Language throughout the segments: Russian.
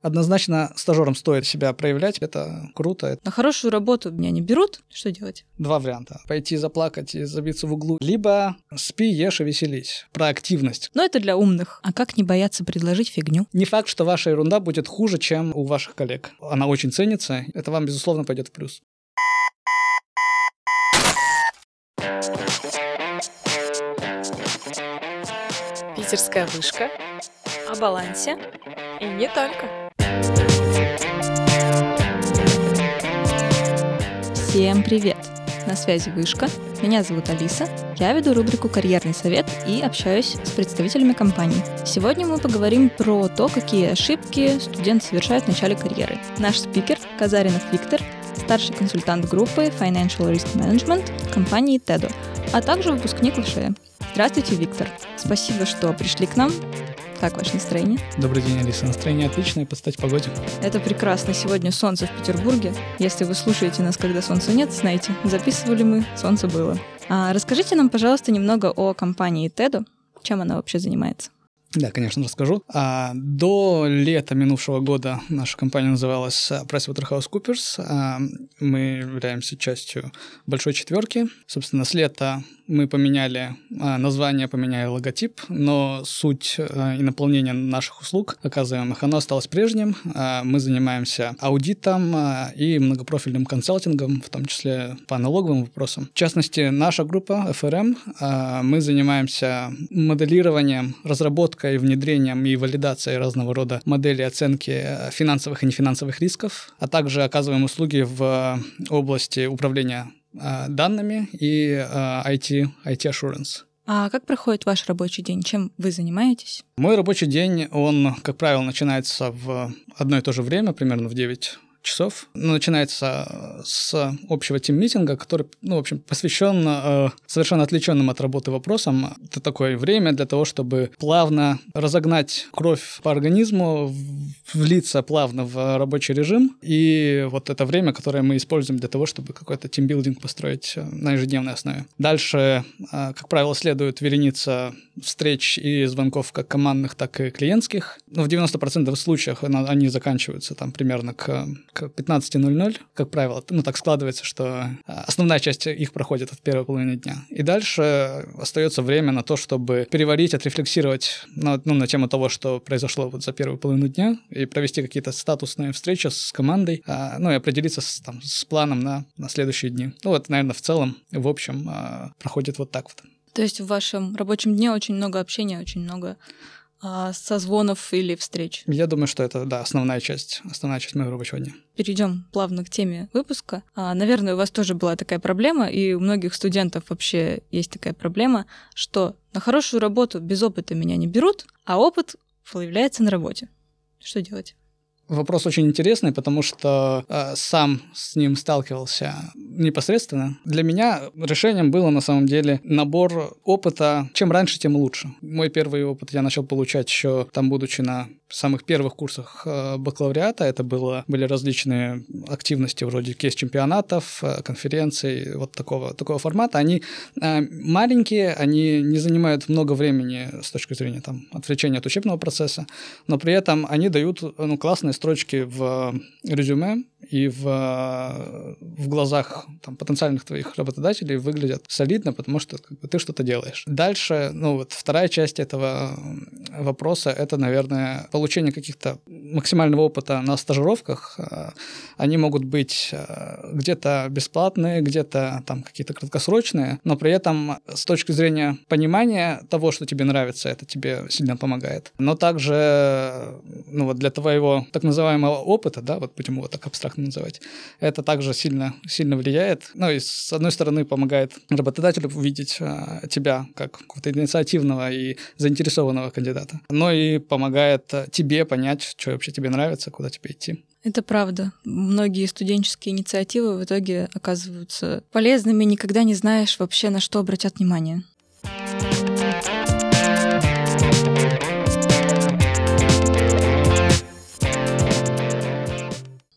Однозначно стажерам стоит себя проявлять, это круто. На хорошую работу меня не берут, что делать? Два варианта. Пойти заплакать и забиться в углу, либо спи, ешь и веселись. Про активность. Но это для умных. А как не бояться предложить фигню? Не факт, что ваша ерунда будет хуже, чем у ваших коллег. Она очень ценится, это вам, безусловно, пойдет в плюс. Питерская вышка. О балансе. И не только. Всем привет! На связи Вышка. Меня зовут Алиса. Я веду рубрику «Карьерный совет» и общаюсь с представителями компаний. Сегодня мы поговорим про то, какие ошибки студент совершает в начале карьеры. Наш спикер – Казаринов Виктор, старший консультант группы Financial Risk Management компании TEDO, а также выпускник ВШЭ. Здравствуйте, Виктор. Спасибо, что пришли к нам. Как ваше настроение? Добрый день, Алиса. Настроение отличное, под стать погоде. Это прекрасно. Сегодня солнце в Петербурге. Если вы слушаете нас, когда солнца нет, знаете, записывали мы, солнце было. А расскажите нам, пожалуйста, немного о компании TEDO. Чем она вообще занимается? Да, конечно, расскажу. А, до лета минувшего года наша компания называлась PricewaterhouseCoopers. А, мы являемся частью большой четверки. Собственно, с лета мы поменяли а, название, поменяли логотип, но суть а, и наполнение наших услуг, оказываемых, оно осталось прежним. А, мы занимаемся аудитом и многопрофильным консалтингом, в том числе по налоговым вопросам. В частности, наша группа FRM, мы занимаемся моделированием, разработкой, внедрением и валидацией разного рода моделей оценки финансовых и нефинансовых рисков, а также оказываем услуги в области управления Э, данными и IT, э, IT Assurance. А как проходит ваш рабочий день? Чем вы занимаетесь? Мой рабочий день, он, как правило, начинается в одно и то же время, примерно в 9 часов. Ну, начинается с общего тим-митинга, который, ну, в общем, посвящен э, совершенно отвлеченным от работы вопросам. Это такое время для того, чтобы плавно разогнать кровь по организму, влиться плавно в рабочий режим. И вот это время, которое мы используем для того, чтобы какой-то тимбилдинг построить э, на ежедневной основе. Дальше, э, как правило, следует вереница встреч и звонков как командных, так и клиентских. Но в 90% случаях они заканчиваются там примерно к к 15.00, как правило. Ну, так складывается, что а, основная часть их проходит от первой половины дня. И дальше остается время на то, чтобы переварить, отрефлексировать на, ну, на тему того, что произошло вот за первую половину дня, и провести какие-то статусные встречи с командой, а, ну, и определиться с, там, с планом на, на следующие дни. Ну, вот, наверное, в целом, в общем, а, проходит вот так вот. То есть в вашем рабочем дне очень много общения, очень много созвонов или встреч. Я думаю, что это, да, основная часть, основная часть моего рабочего дня. Перейдем плавно к теме выпуска. А, наверное, у вас тоже была такая проблема, и у многих студентов вообще есть такая проблема, что на хорошую работу без опыта меня не берут, а опыт появляется на работе. Что делать? Вопрос очень интересный, потому что э, сам с ним сталкивался непосредственно. Для меня решением было на самом деле набор опыта. Чем раньше, тем лучше. Мой первый опыт я начал получать еще там, будучи на самых первых курсах э, бакалавриата. Это было, были различные активности вроде кейс-чемпионатов, э, конференций, вот такого, такого формата. Они э, маленькие, они не занимают много времени с точки зрения там, отвлечения от учебного процесса, но при этом они дают ну, классные строчки в резюме, и в, в глазах там, потенциальных твоих работодателей выглядят солидно, потому что как бы, ты что-то делаешь. Дальше, ну вот вторая часть этого вопроса, это, наверное, получение каких-то максимального опыта на стажировках. Они могут быть э, где-то бесплатные, где-то там какие-то краткосрочные, но при этом с точки зрения понимания того, что тебе нравится, это тебе сильно помогает. Но также, ну вот для твоего так называемого опыта, да, вот будем его так абстрактно называть, это также сильно, сильно влияет. Ну и с одной стороны помогает работодателю увидеть а, тебя как какого-то инициативного и заинтересованного кандидата, но и помогает тебе понять, что вообще тебе нравится, куда тебе идти. Это правда. Многие студенческие инициативы в итоге оказываются полезными, никогда не знаешь вообще, на что обратят внимание.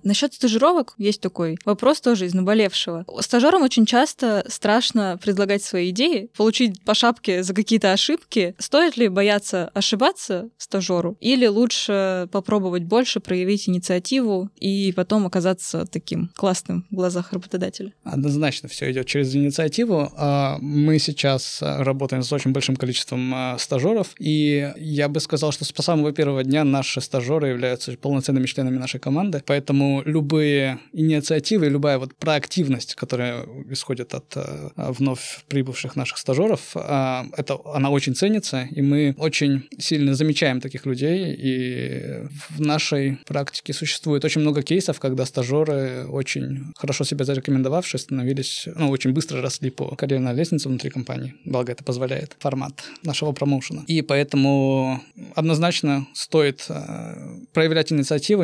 Насчет стажировок есть такой вопрос тоже из наболевшего. Стажерам очень часто страшно предлагать свои идеи, получить по шапке за какие-то ошибки. Стоит ли бояться ошибаться стажеру или лучше попробовать больше, проявить инициативу и потом оказаться таким классным в глазах работодателя? Однозначно все идет через инициативу. А мы сейчас работаем с очень большим количеством а, стажеров, и я бы сказал, что с самого первого дня наши стажеры являются полноценными членами нашей команды, поэтому любые инициативы, любая вот проактивность, которая исходит от а, вновь прибывших наших стажеров, это, она очень ценится, и мы очень сильно замечаем таких людей, и в нашей практике существует очень много кейсов, когда стажеры очень хорошо себя зарекомендовавшие становились, ну, очень быстро росли по карьерной лестнице внутри компании, благо это позволяет формат нашего промоушена. И поэтому однозначно стоит э, проявлять инициативу,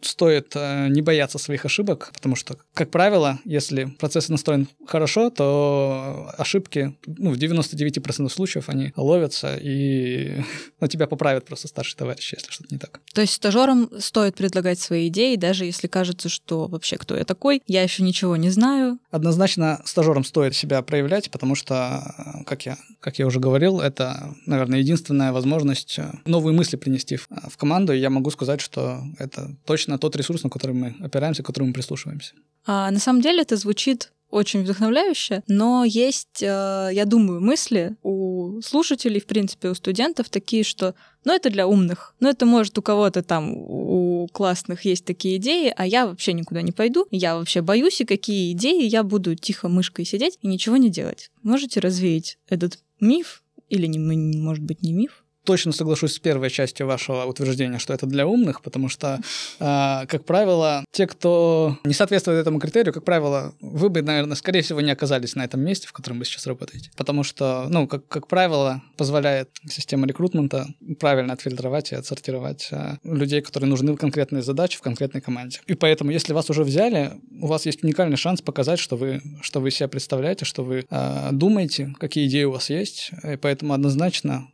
стоит э, не бояться своих ошибок, потому что, как правило, если процесс настроен хорошо, то ошибки ну, в 99% случаев они ловятся, и на тебя поправят просто старший товарищ, если что-то не так. То есть стажерам стоит предлагать свои идеи, даже если кажется, что вообще кто я такой, я еще ничего не знаю. Однозначно стажерам стоит себя проявлять, потому что, как я, как я уже говорил, это, наверное, единственная возможность новые мысли принести в, в команду, и я могу сказать, что это точно тот ресурс, на который мы опираемся, к которому мы прислушиваемся. А, на самом деле это звучит очень вдохновляюще, но есть, э, я думаю, мысли у слушателей, в принципе, у студентов такие, что ну это для умных, ну это может у кого-то там, у классных есть такие идеи, а я вообще никуда не пойду, я вообще боюсь, и какие идеи, я буду тихо мышкой сидеть и ничего не делать. Можете развеять этот миф, или, не, может быть, не миф? Точно соглашусь с первой частью вашего утверждения, что это для умных, потому что, э, как правило, те, кто не соответствует этому критерию, как правило, вы бы, наверное, скорее всего, не оказались на этом месте, в котором вы сейчас работаете. Потому что, ну, как, как правило, позволяет система рекрутмента правильно отфильтровать и отсортировать э, людей, которые нужны в конкретной задаче, в конкретной команде. И поэтому, если вас уже взяли, у вас есть уникальный шанс показать, что вы, что вы себя представляете, что вы э, думаете, какие идеи у вас есть. И поэтому однозначно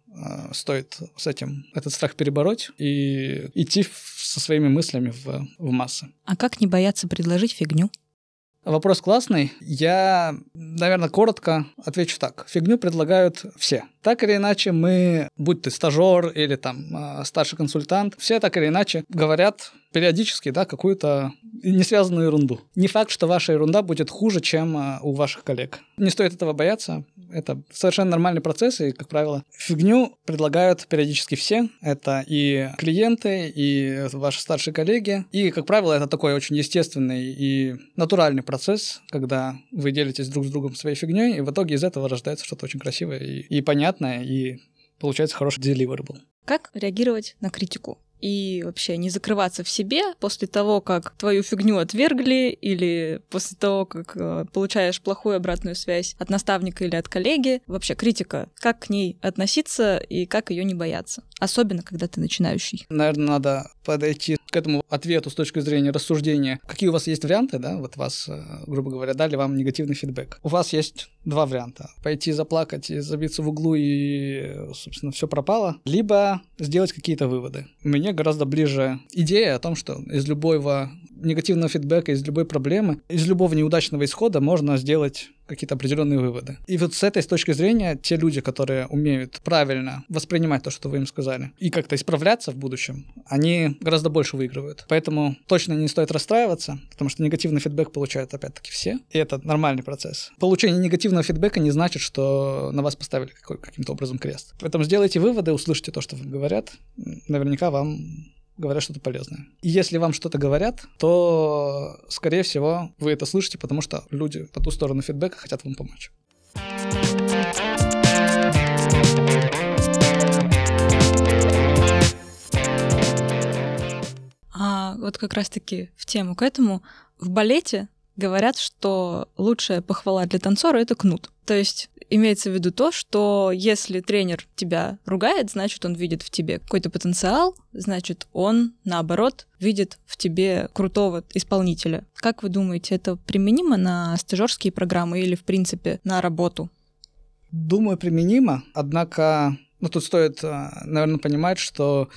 стоит с этим этот страх перебороть и идти со своими мыслями в, в массы. А как не бояться предложить фигню? Вопрос классный. Я, наверное, коротко отвечу так. Фигню предлагают все. Так или иначе, мы, будь ты стажер или там э, старший консультант, все так или иначе говорят периодически, да, какую-то несвязанную ерунду. Не факт, что ваша ерунда будет хуже, чем э, у ваших коллег. Не стоит этого бояться. Это совершенно нормальный процесс, и, как правило, фигню предлагают периодически все. Это и клиенты, и ваши старшие коллеги. И, как правило, это такой очень естественный и натуральный процесс, когда вы делитесь друг с другом своей фигней, и в итоге из этого рождается что-то очень красивое и, и понятное, и получается хороший deliverable. Как реагировать на критику? и вообще не закрываться в себе после того, как твою фигню отвергли или после того, как э, получаешь плохую обратную связь от наставника или от коллеги. Вообще критика, как к ней относиться и как ее не бояться, особенно когда ты начинающий. Наверное, надо подойти к этому ответу с точки зрения рассуждения. Какие у вас есть варианты, да? Вот вас, э, грубо говоря, дали вам негативный фидбэк. У вас есть два варианта. Пойти заплакать и забиться в углу и, собственно, все пропало. Либо сделать какие-то выводы. Мне гораздо ближе идея о том, что из любого негативного фидбэка, из любой проблемы, из любого неудачного исхода можно сделать какие-то определенные выводы. И вот с этой с точки зрения те люди, которые умеют правильно воспринимать то, что вы им сказали, и как-то исправляться в будущем, они гораздо больше выигрывают. Поэтому точно не стоит расстраиваться, потому что негативный фидбэк получают опять-таки все, и это нормальный процесс. Получение негативного фидбэка не значит, что на вас поставили каким-то образом крест. Поэтому сделайте выводы, услышите то, что вам говорят, наверняка вам говорят что-то полезное. И если вам что-то говорят, то, скорее всего, вы это слышите, потому что люди по ту сторону фидбэка хотят вам помочь. А вот как раз-таки в тему к этому, в балете говорят, что лучшая похвала для танцора — это кнут. То есть имеется в виду то, что если тренер тебя ругает, значит, он видит в тебе какой-то потенциал, значит, он, наоборот, видит в тебе крутого исполнителя. Как вы думаете, это применимо на стажерские программы или, в принципе, на работу? Думаю, применимо. Однако, ну, тут стоит, э, наверное, понимать, что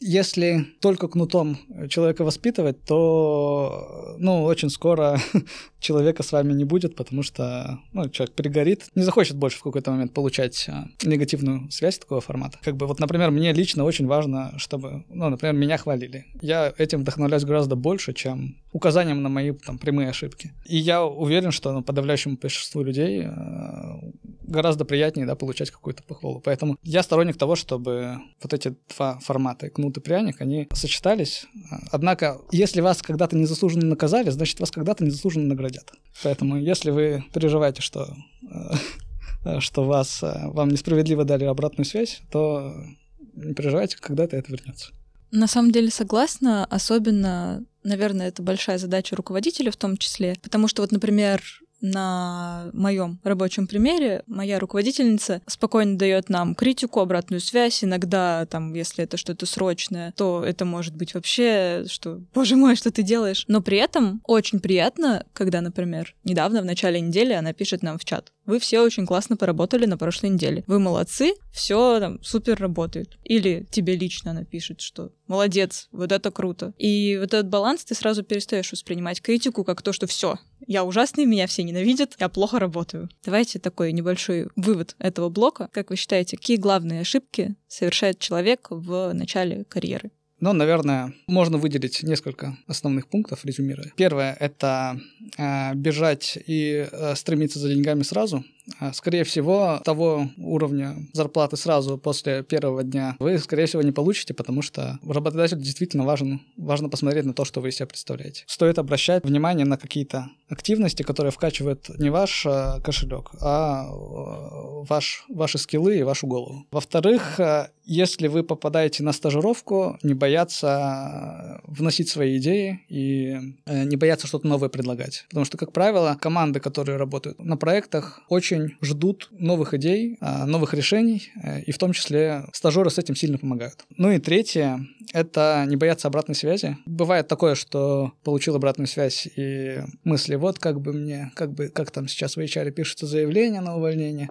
Если только кнутом человека воспитывать, то ну, очень скоро человека с вами не будет, потому что ну, человек перегорит, не захочет больше в какой-то момент получать а, негативную связь такого формата. Как бы вот, например, мне лично очень важно, чтобы, ну, например, меня хвалили. Я этим вдохновляюсь гораздо больше, чем указанием на мои там прямые ошибки. И я уверен, что ну, подавляющему большинству людей э, гораздо приятнее да, получать какую-то похвалу. Поэтому я сторонник того, чтобы вот эти два формата, кнут и пряник, они сочетались. Однако, если вас когда-то незаслуженно наказали, значит, вас когда-то незаслуженно наградят. Поэтому, если вы переживаете, что, э, что вас, э, вам несправедливо дали обратную связь, то не переживайте, когда-то это вернется. На самом деле согласна, особенно, наверное, это большая задача руководителя в том числе, потому что вот, например, на моем рабочем примере моя руководительница спокойно дает нам критику, обратную связь. Иногда, там, если это что-то срочное, то это может быть вообще, что, боже мой, что ты делаешь? Но при этом очень приятно, когда, например, недавно, в начале недели, она пишет нам в чат. Вы все очень классно поработали на прошлой неделе. Вы молодцы, все там супер работает. Или тебе лично она пишет, что молодец, вот это круто. И вот этот баланс ты сразу перестаешь воспринимать критику как то, что все, я ужасный, меня все ненавидят, я плохо работаю. Давайте такой небольшой вывод этого блока. Как вы считаете, какие главные ошибки совершает человек в начале карьеры? Ну, наверное, можно выделить несколько основных пунктов, резюмируя. Первое — это э, бежать и э, стремиться за деньгами сразу. А, скорее всего, того уровня зарплаты сразу после первого дня вы, скорее всего, не получите, потому что работодателю действительно важен, важно посмотреть на то, что вы из себя представляете. Стоит обращать внимание на какие-то активности, которые вкачивают не ваш э, кошелек, а э, ваш, ваши скиллы и вашу голову. Во-вторых, э, если вы попадаете на стажировку, не бояться вносить свои идеи и не бояться что-то новое предлагать. Потому что, как правило, команды, которые работают на проектах, очень ждут новых идей, новых решений, и в том числе стажеры с этим сильно помогают. Ну и третье — это не бояться обратной связи. Бывает такое, что получил обратную связь и мысли вот как бы мне, как бы, как там сейчас в HR пишется заявление на увольнение.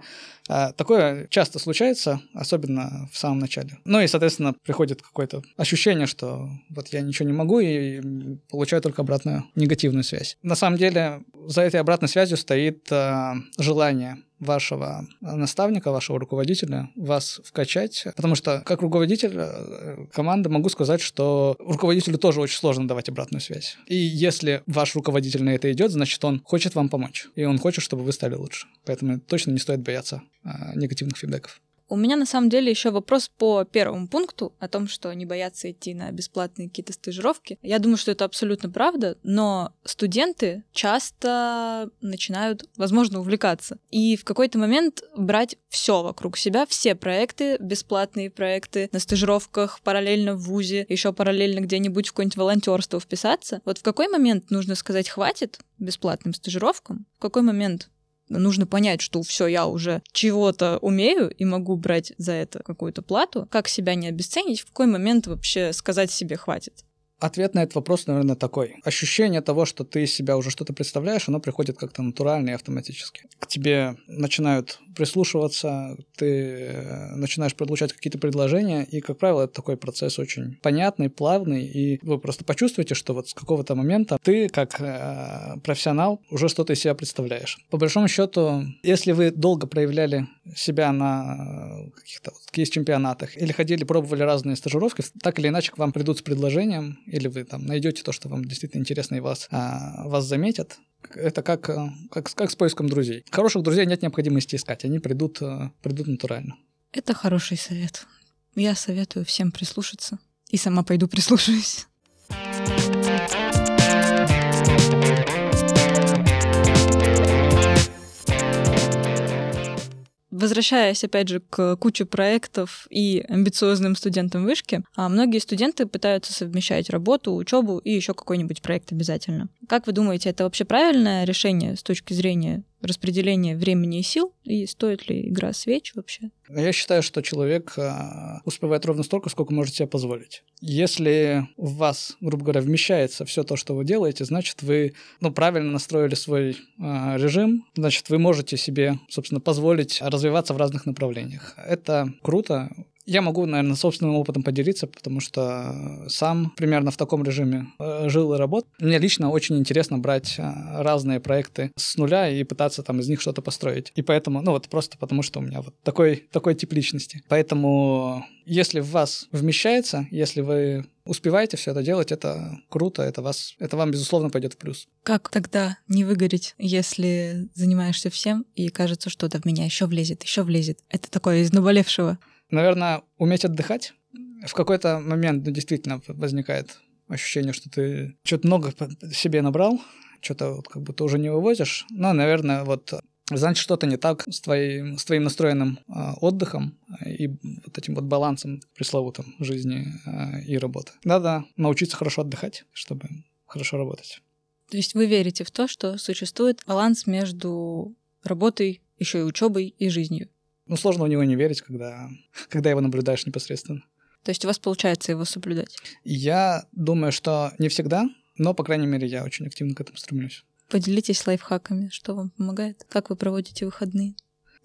А, такое часто случается, особенно в самом начале. Ну и, соответственно, приходит какое-то ощущение, что вот я ничего не могу и получаю только обратную негативную связь. На самом деле за этой обратной связью стоит а, желание вашего наставника, вашего руководителя, вас вкачать. Потому что как руководитель э, команды могу сказать, что руководителю тоже очень сложно давать обратную связь. И если ваш руководитель на это идет, значит, он хочет вам помочь. И он хочет, чтобы вы стали лучше. Поэтому точно не стоит бояться а, негативных фидбэков. У меня на самом деле еще вопрос по первому пункту о том, что не боятся идти на бесплатные какие-то стажировки. Я думаю, что это абсолютно правда, но студенты часто начинают, возможно, увлекаться. И в какой-то момент брать все вокруг себя, все проекты, бесплатные проекты, на стажировках, параллельно в ВУЗе, еще параллельно где-нибудь в какое-нибудь волонтерство вписаться. Вот в какой момент нужно сказать хватит бесплатным стажировкам? В какой момент нужно понять, что все, я уже чего-то умею и могу брать за это какую-то плату, как себя не обесценить, в какой момент вообще сказать себе хватит. Ответ на этот вопрос, наверное, такой. Ощущение того, что ты из себя уже что-то представляешь, оно приходит как-то натурально и автоматически. К тебе начинают прислушиваться, ты э, начинаешь получать какие-то предложения, и, как правило, это такой процесс очень понятный, плавный, и вы просто почувствуете, что вот с какого-то момента ты, как э, профессионал, уже что-то из себя представляешь. По большому счету, если вы долго проявляли себя на э, каких-то вот кейс-чемпионатах или ходили, пробовали разные стажировки, так или иначе к вам придут с предложением, или вы там найдете то, что вам действительно интересно и вас, а, вас заметят, это как, э, как, как с поиском друзей. Хороших друзей нет необходимости искать, они придут, э, придут натурально. Это хороший совет. Я советую всем прислушаться. И сама пойду прислушаюсь. Возвращаясь, опять же, к куче проектов и амбициозным студентам вышки, а многие студенты пытаются совмещать работу, учебу и еще какой-нибудь проект обязательно. Как вы думаете, это вообще правильное решение с точки зрения распределение времени и сил, и стоит ли игра свеч вообще? Я считаю, что человек а, успевает ровно столько, сколько может себе позволить. Если в вас, грубо говоря, вмещается все то, что вы делаете, значит, вы ну, правильно настроили свой э, режим, значит, вы можете себе, собственно, позволить развиваться в разных направлениях. Это круто, Я могу, наверное, собственным опытом поделиться, потому что сам примерно в таком режиме э, жил и работал. Мне лично очень интересно брать э, разные проекты с нуля и пытаться там из них что-то построить. И поэтому, ну вот просто потому, что у меня вот такой, такой тип личности. Поэтому если в вас вмещается, если вы успеваете все это делать, это круто, это, вас, это вам, безусловно, пойдет в плюс. Как тогда не выгореть, если занимаешься всем и кажется, что-то в меня еще влезет, еще влезет? Это такое из наболевшего. Наверное, уметь отдыхать. В какой-то момент ну, действительно возникает ощущение, что ты что-то много себе набрал, что-то вот как будто уже не вывозишь. Но, наверное, вот значит, что-то не так с твоим, с твоим настроенным э, отдыхом и вот этим вот балансом пресловутым жизни э, и работы. Надо научиться хорошо отдыхать, чтобы хорошо работать. То есть вы верите в то, что существует баланс между работой, еще и учебой и жизнью? Ну, сложно в него не верить, когда, когда его наблюдаешь непосредственно. То есть у вас получается его соблюдать? Я думаю, что не всегда, но, по крайней мере, я очень активно к этому стремлюсь. Поделитесь лайфхаками, что вам помогает, как вы проводите выходные.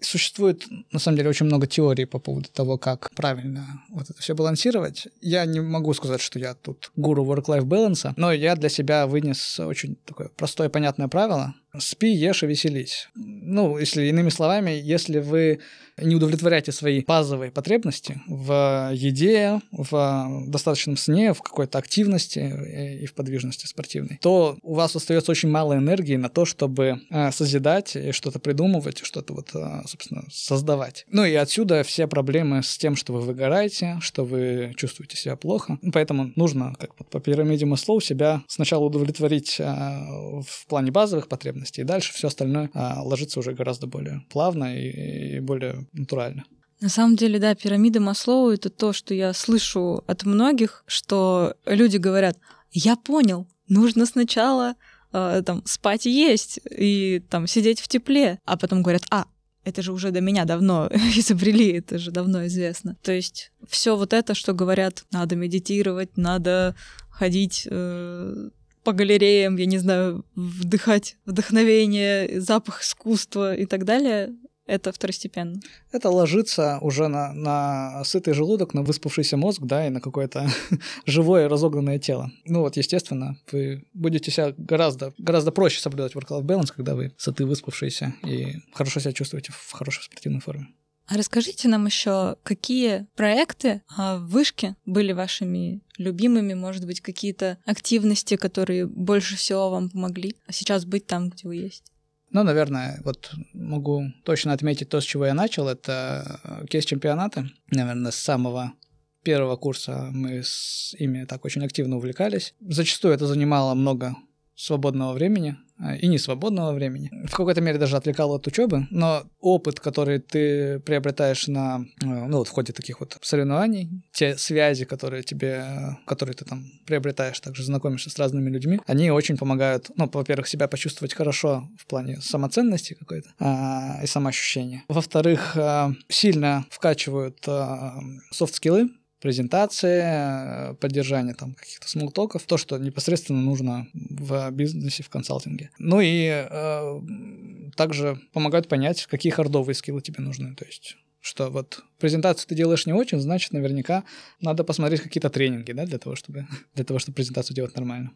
Существует, на самом деле, очень много теорий по поводу того, как правильно вот это все балансировать. Я не могу сказать, что я тут гуру work-life balance, но я для себя вынес очень такое простое понятное правило. Спи, ешь и веселись. Ну, если иными словами, если вы не удовлетворяете свои базовые потребности в еде, в достаточном сне, в какой-то активности и в подвижности спортивной, то у вас остается очень мало энергии на то, чтобы э, созидать и что-то придумывать, что-то вот, э, собственно, создавать. Ну и отсюда все проблемы с тем, что вы выгораете, что вы чувствуете себя плохо. Поэтому нужно, как по пирамиде Маслоу, себя сначала удовлетворить э, в плане базовых потребностей, и дальше все остальное ложится уже гораздо более плавно и более натурально. На самом деле, да, пирамида Маслоу — это то, что я слышу от многих, что люди говорят, я понял, нужно сначала э, там спать и есть, и там сидеть в тепле, а потом говорят, а, это же уже до меня давно изобрели, это же давно известно. То есть все вот это, что говорят, надо медитировать, надо ходить э, по галереям, я не знаю, вдыхать вдохновение, запах искусства и так далее, это второстепенно. Это ложится уже на, на сытый желудок, на выспавшийся мозг, да, и на какое-то живое разогнанное тело. Ну вот, естественно, вы будете себя гораздо, гораздо проще соблюдать work-life balance, когда вы сыты, выспавшиеся и хорошо себя чувствуете в хорошей спортивной форме. А расскажите нам еще, какие проекты а, в вышке были вашими любимыми, может быть, какие-то активности, которые больше всего вам помогли а сейчас быть там, где вы есть? Ну, наверное, вот могу точно отметить то, с чего я начал. Это кейс-чемпионаты. Наверное, с самого первого курса мы с ими так очень активно увлекались. Зачастую это занимало много свободного времени. А, и не свободного времени. В какой-то мере даже отвлекал от учебы, но опыт, который ты приобретаешь на, э, ну, вот в ходе таких вот соревнований, те связи, которые тебе, которые ты там приобретаешь, также знакомишься с разными людьми, они очень помогают, ну, во-первых, себя почувствовать хорошо в плане самоценности какой-то а, и самоощущения. Во-вторых, а, сильно вкачивают а, софт-скиллы, презентации, э, поддержание там каких-то смолтоков, то, что непосредственно нужно в бизнесе, в консалтинге. Ну и э, также помогают понять, какие хардовые скиллы тебе нужны. То есть что вот презентацию ты делаешь не очень, значит, наверняка надо посмотреть какие-то тренинги, да, для того, чтобы, для того, чтобы презентацию делать нормально.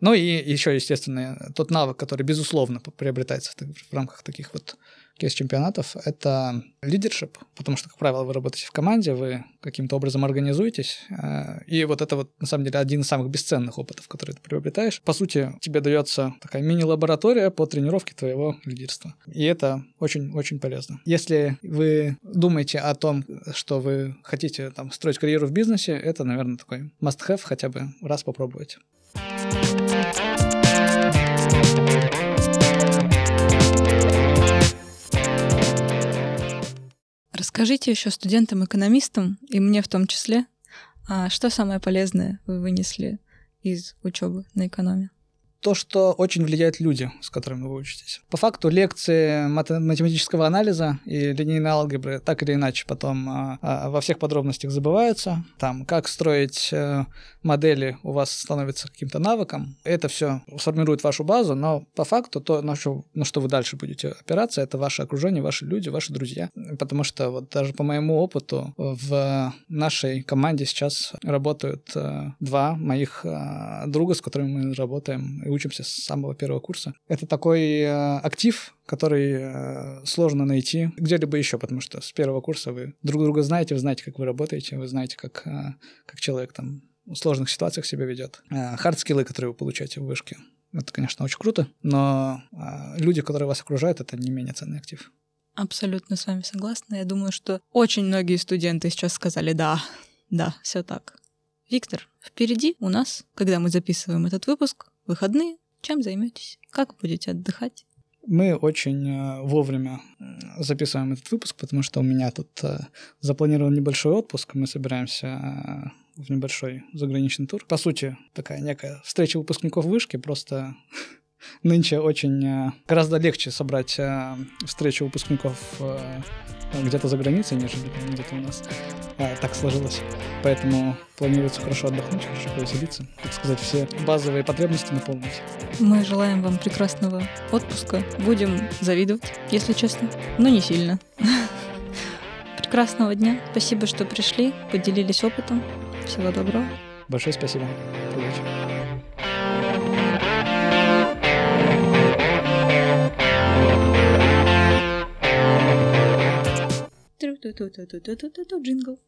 Ну и еще, естественно, тот навык, который, безусловно, приобретается в рамках таких вот кейс-чемпионатов — это лидершип, потому что, как правило, вы работаете в команде, вы каким-то образом организуетесь, э, и вот это вот, на самом деле, один из самых бесценных опытов, который ты приобретаешь. По сути, тебе дается такая мини-лаборатория по тренировке твоего лидерства, и это очень-очень полезно. Если вы думаете о том, что вы хотите там, строить карьеру в бизнесе, это, наверное, такой must-have, хотя бы раз попробовать. Расскажите еще студентам-экономистам, и мне в том числе, а что самое полезное вы вынесли из учебы на экономе? То, что очень влияют люди, с которыми вы учитесь. По факту лекции математического анализа и линейной алгебры так или иначе потом а, а, во всех подробностях забываются. Там, как строить а, модели у вас становится каким-то навыком. Это все сформирует вашу базу, но по факту то, на что, на что вы дальше будете опираться, это ваше окружение, ваши люди, ваши друзья. Потому что вот даже по моему опыту в нашей команде сейчас работают э, два моих э, друга, с которыми мы работаем и учимся с самого первого курса. Это такой э, актив, который э, сложно найти где-либо еще, потому что с первого курса вы друг друга знаете, вы знаете, как вы работаете, вы знаете, как, э, как человек там в сложных ситуациях себя ведет. Хардскиллы, которые вы получаете в вышке, это, конечно, очень круто, но люди, которые вас окружают, это не менее ценный актив. Абсолютно с вами согласна. Я думаю, что очень многие студенты сейчас сказали «да, да, все так». Виктор, впереди у нас, когда мы записываем этот выпуск, выходные. Чем займетесь? Как будете отдыхать? Мы очень э, вовремя записываем этот выпуск, потому что у меня тут э, запланирован небольшой отпуск. Мы собираемся э, в небольшой заграничный тур. По сути, такая некая встреча выпускников вышки, просто нынче очень гораздо легче собрать встречу выпускников где-то за границей, нежели где-то у нас. А, так сложилось. Поэтому планируется хорошо отдохнуть, хорошо повеселиться, так сказать, все базовые потребности наполнить. Мы желаем вам прекрасного отпуска. Будем завидовать, если честно, но не сильно. Прекрасного дня. Спасибо, что пришли, поделились опытом. Всего доброго. Большое спасибо. Удачи. Джингл.